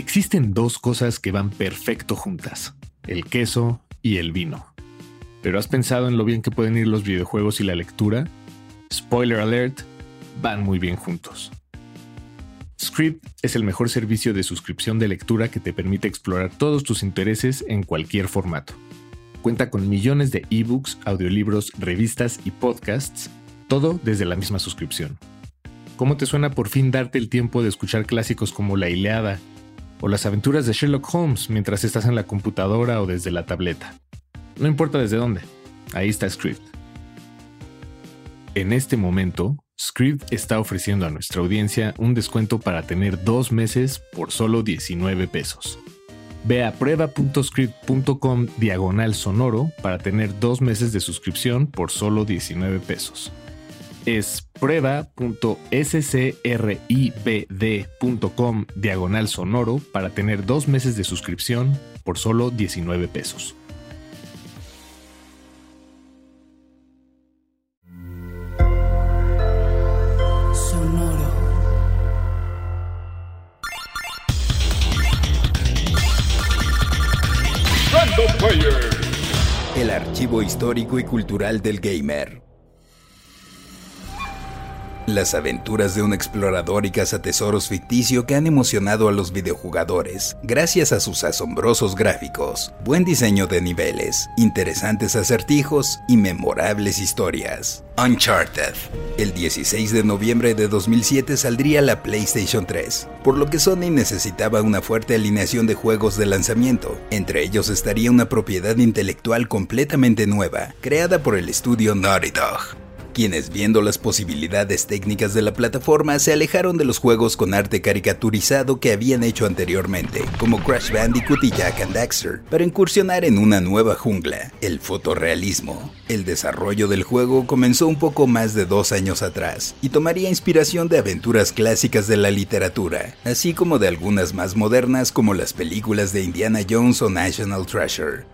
Existen dos cosas que van perfecto juntas, el queso y el vino. ¿Pero has pensado en lo bien que pueden ir los videojuegos y la lectura? Spoiler alert, van muy bien juntos. Script es el mejor servicio de suscripción de lectura que te permite explorar todos tus intereses en cualquier formato. Cuenta con millones de ebooks, audiolibros, revistas y podcasts, todo desde la misma suscripción. ¿Cómo te suena por fin darte el tiempo de escuchar clásicos como La Ileada, o las aventuras de Sherlock Holmes mientras estás en la computadora o desde la tableta. No importa desde dónde, ahí está Script. En este momento, Script está ofreciendo a nuestra audiencia un descuento para tener dos meses por solo 19 pesos. Ve a prueba.script.com diagonal sonoro para tener dos meses de suscripción por solo 19 pesos es prueba.scribd.com diagonal sonoro para tener dos meses de suscripción por solo 19 pesos. Sonoro. El archivo histórico y cultural del gamer. Las aventuras de un explorador y cazatesoros ficticio que han emocionado a los videojugadores, gracias a sus asombrosos gráficos, buen diseño de niveles, interesantes acertijos y memorables historias. Uncharted. El 16 de noviembre de 2007 saldría la PlayStation 3, por lo que Sony necesitaba una fuerte alineación de juegos de lanzamiento. Entre ellos estaría una propiedad intelectual completamente nueva, creada por el estudio Naughty Dog quienes viendo las posibilidades técnicas de la plataforma se alejaron de los juegos con arte caricaturizado que habían hecho anteriormente, como Crash Bandicoot y Jack and Daxter, para incursionar en una nueva jungla, el fotorrealismo. El desarrollo del juego comenzó un poco más de dos años atrás y tomaría inspiración de aventuras clásicas de la literatura, así como de algunas más modernas como las películas de Indiana Jones o National Treasure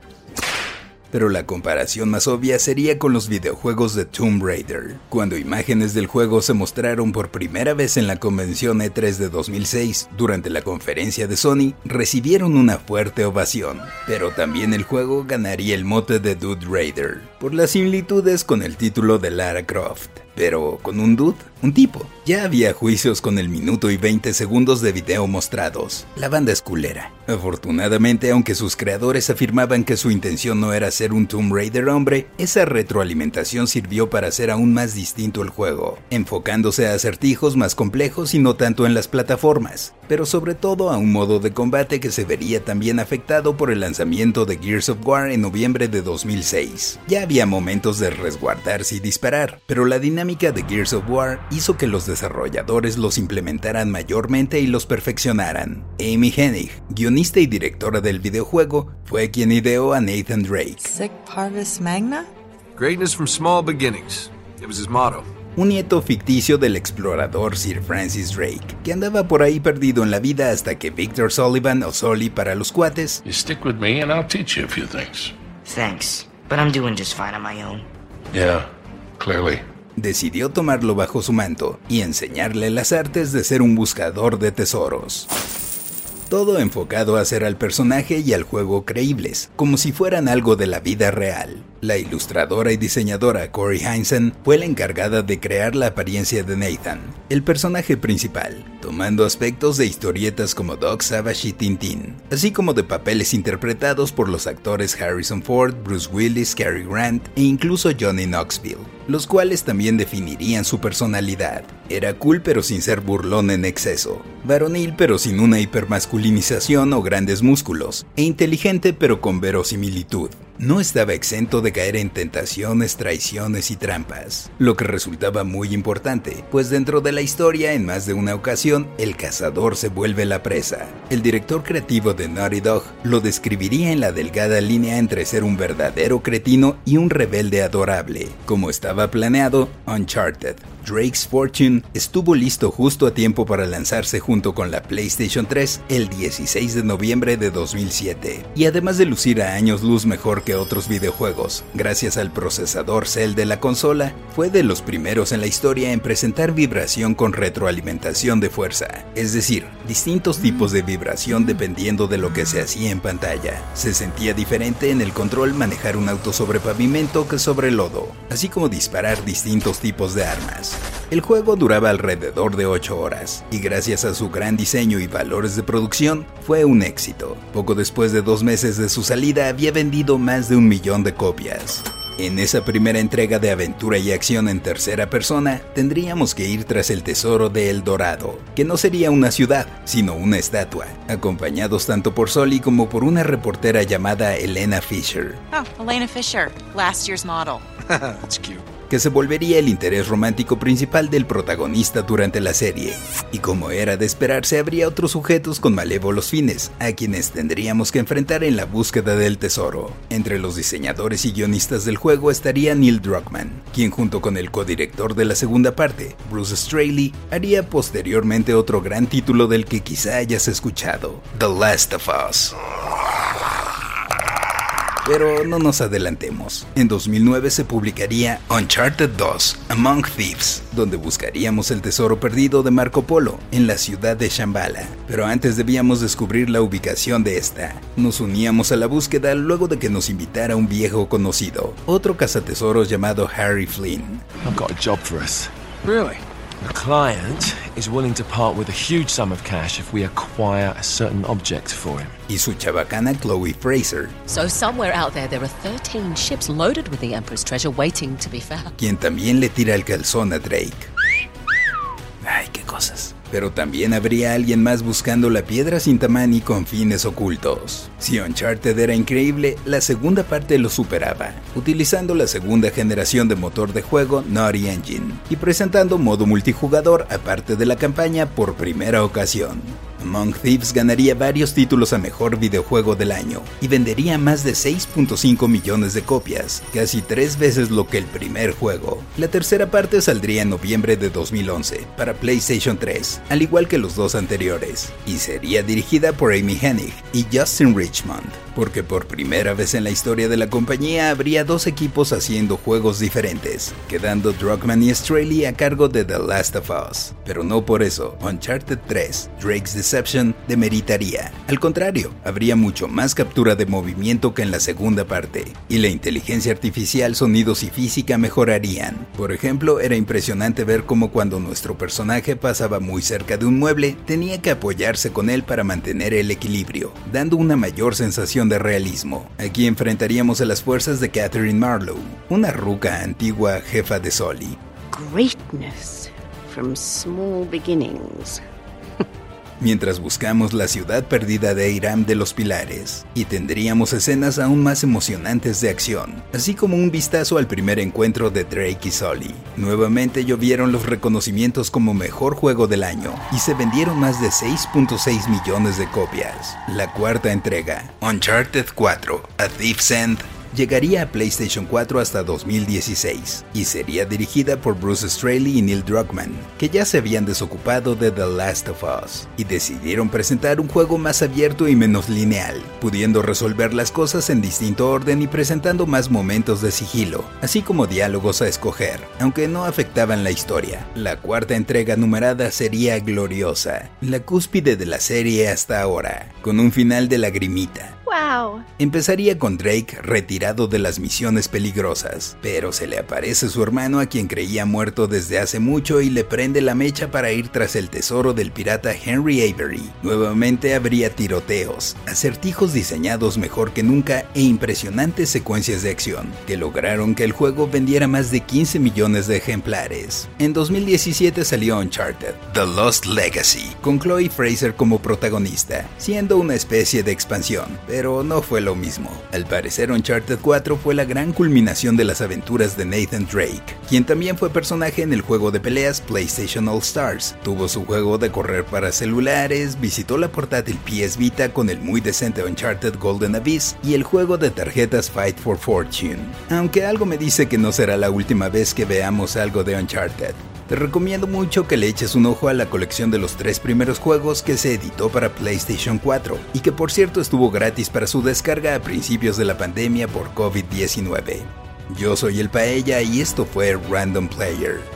pero la comparación más obvia sería con los videojuegos de Tomb Raider, cuando imágenes del juego se mostraron por primera vez en la convención E3 de 2006 durante la conferencia de Sony, recibieron una fuerte ovación, pero también el juego ganaría el mote de Dude Raider, por las similitudes con el título de Lara Croft pero con un dude, un tipo. Ya había juicios con el minuto y 20 segundos de video mostrados. La banda es culera. Afortunadamente, aunque sus creadores afirmaban que su intención no era ser un Tomb Raider hombre, esa retroalimentación sirvió para hacer aún más distinto el juego, enfocándose a acertijos más complejos y no tanto en las plataformas, pero sobre todo a un modo de combate que se vería también afectado por el lanzamiento de Gears of War en noviembre de 2006. Ya había momentos de resguardarse y disparar, pero la dinámica de Gears of War hizo que los desarrolladores los implementaran mayormente y los perfeccionaran. Amy Hennig, guionista y directora del videojuego, fue quien ideó a Nathan Drake. Sic parvis magna? Greatness from small beginnings. It was his motto. Un nieto ficticio del explorador Sir Francis Drake, que andaba por ahí perdido en la vida hasta que Victor Sullivan o Sully para los cuates You stick with me and I'll teach you a few things. Thanks, but I'm doing just fine on my own. Yeah, clearly. decidió tomarlo bajo su manto y enseñarle las artes de ser un buscador de tesoros. Todo enfocado a hacer al personaje y al juego creíbles, como si fueran algo de la vida real. La ilustradora y diseñadora Corey Heinzen fue la encargada de crear la apariencia de Nathan, el personaje principal, tomando aspectos de historietas como Doc Savage y Tintin, así como de papeles interpretados por los actores Harrison Ford, Bruce Willis, Cary Grant e incluso Johnny Knoxville, los cuales también definirían su personalidad. Era cool pero sin ser burlón en exceso, varonil pero sin una hipermasculinización o grandes músculos, e inteligente pero con verosimilitud no estaba exento de caer en tentaciones, traiciones y trampas, lo que resultaba muy importante, pues dentro de la historia, en más de una ocasión, el cazador se vuelve la presa. El director creativo de Naughty Dog lo describiría en la delgada línea entre ser un verdadero cretino y un rebelde adorable, como estaba planeado Uncharted. Drake's Fortune estuvo listo justo a tiempo para lanzarse junto con la PlayStation 3 el 16 de noviembre de 2007, y además de lucir a años luz mejor que otros videojuegos, gracias al procesador Cell de la consola, fue de los primeros en la historia en presentar vibración con retroalimentación de fuerza, es decir, distintos tipos de vibración dependiendo de lo que se hacía en pantalla. Se sentía diferente en el control manejar un auto sobre pavimento que sobre lodo, así como disparar distintos tipos de armas. El juego duraba alrededor de 8 horas y gracias a su gran diseño y valores de producción fue un éxito. Poco después de dos meses de su salida había vendido más de un millón de copias. En esa primera entrega de aventura y acción en tercera persona, tendríamos que ir tras el tesoro de El Dorado, que no sería una ciudad, sino una estatua, acompañados tanto por Soli como por una reportera llamada Elena Fisher. Oh, Elena Fisher, last year's model. That's cute. Que se volvería el interés romántico principal del protagonista durante la serie. Y como era de esperarse, habría otros sujetos con malévolos fines, a quienes tendríamos que enfrentar en la búsqueda del tesoro. Entre los diseñadores y guionistas del juego estaría Neil Druckmann, quien junto con el codirector de la segunda parte, Bruce Straley, haría posteriormente otro gran título del que quizá hayas escuchado, The Last of Us. Pero no nos adelantemos. En 2009 se publicaría Uncharted 2, Among Thieves, donde buscaríamos el tesoro perdido de Marco Polo en la ciudad de Shambhala. Pero antes debíamos descubrir la ubicación de esta. Nos uníamos a la búsqueda luego de que nos invitara un viejo conocido, otro cazatesoros llamado Harry Flynn. I've got a job for us. Really? The client is willing to part with a huge sum of cash if we acquire a certain object for him. Y su chabacana Chloe Fraser, So somewhere out there, there are 13 ships loaded with the Emperor's treasure waiting to be found. quien también le tira el calzón a Drake. Ay, qué cosas. Pero también habría alguien más buscando la piedra sin y con fines ocultos. Si Uncharted era increíble, la segunda parte lo superaba, utilizando la segunda generación de motor de juego Naughty Engine y presentando modo multijugador aparte de la campaña por primera ocasión. Among Thieves ganaría varios títulos a mejor videojuego del año y vendería más de 6.5 millones de copias, casi tres veces lo que el primer juego. La tercera parte saldría en noviembre de 2011 para PlayStation 3, al igual que los dos anteriores, y sería dirigida por Amy Hennig y Justin Richmond, porque por primera vez en la historia de la compañía habría dos equipos haciendo juegos diferentes, quedando Druckmann y Straley a cargo de The Last of Us. Pero no por eso, Uncharted 3, Drake's Deception, demeritaría. Al contrario, habría mucho más captura de movimiento que en la segunda parte, y la inteligencia artificial, sonidos y física mejorarían. Por ejemplo, era impresionante ver cómo cuando nuestro personaje pasaba muy cerca de un mueble, tenía que apoyarse con él para mantener el equilibrio, dando una mayor sensación de realismo. Aquí enfrentaríamos a las fuerzas de Catherine Marlowe, una ruca antigua jefa de Soli. Greatness from small beginnings. Mientras buscamos la ciudad perdida de Iram de los Pilares, y tendríamos escenas aún más emocionantes de acción, así como un vistazo al primer encuentro de Drake y Sully. Nuevamente llovieron los reconocimientos como mejor juego del año, y se vendieron más de 6.6 millones de copias. La cuarta entrega, Uncharted 4, A Thief's End, llegaría a PlayStation 4 hasta 2016 y sería dirigida por Bruce Straley y Neil Druckmann, que ya se habían desocupado de The Last of Us y decidieron presentar un juego más abierto y menos lineal, pudiendo resolver las cosas en distinto orden y presentando más momentos de sigilo, así como diálogos a escoger, aunque no afectaban la historia. La cuarta entrega numerada sería gloriosa, la cúspide de la serie hasta ahora, con un final de lagrimita, ¡Wow! Empezaría con Drake retirado de las misiones peligrosas, pero se le aparece su hermano a quien creía muerto desde hace mucho y le prende la mecha para ir tras el tesoro del pirata Henry Avery. Nuevamente habría tiroteos, acertijos diseñados mejor que nunca e impresionantes secuencias de acción, que lograron que el juego vendiera más de 15 millones de ejemplares. En 2017 salió Uncharted, The Lost Legacy, con Chloe Fraser como protagonista, siendo una especie de expansión, pero no fue lo mismo. Al parecer Uncharted 4 fue la gran culminación de las aventuras de Nathan Drake, quien también fue personaje en el juego de peleas PlayStation All Stars. Tuvo su juego de correr para celulares, visitó la portátil PS Vita con el muy decente Uncharted Golden Abyss y el juego de tarjetas Fight for Fortune. Aunque algo me dice que no será la última vez que veamos algo de Uncharted. Te recomiendo mucho que le eches un ojo a la colección de los tres primeros juegos que se editó para PlayStation 4 y que por cierto estuvo gratis para su descarga a principios de la pandemia por COVID-19. Yo soy el Paella y esto fue Random Player.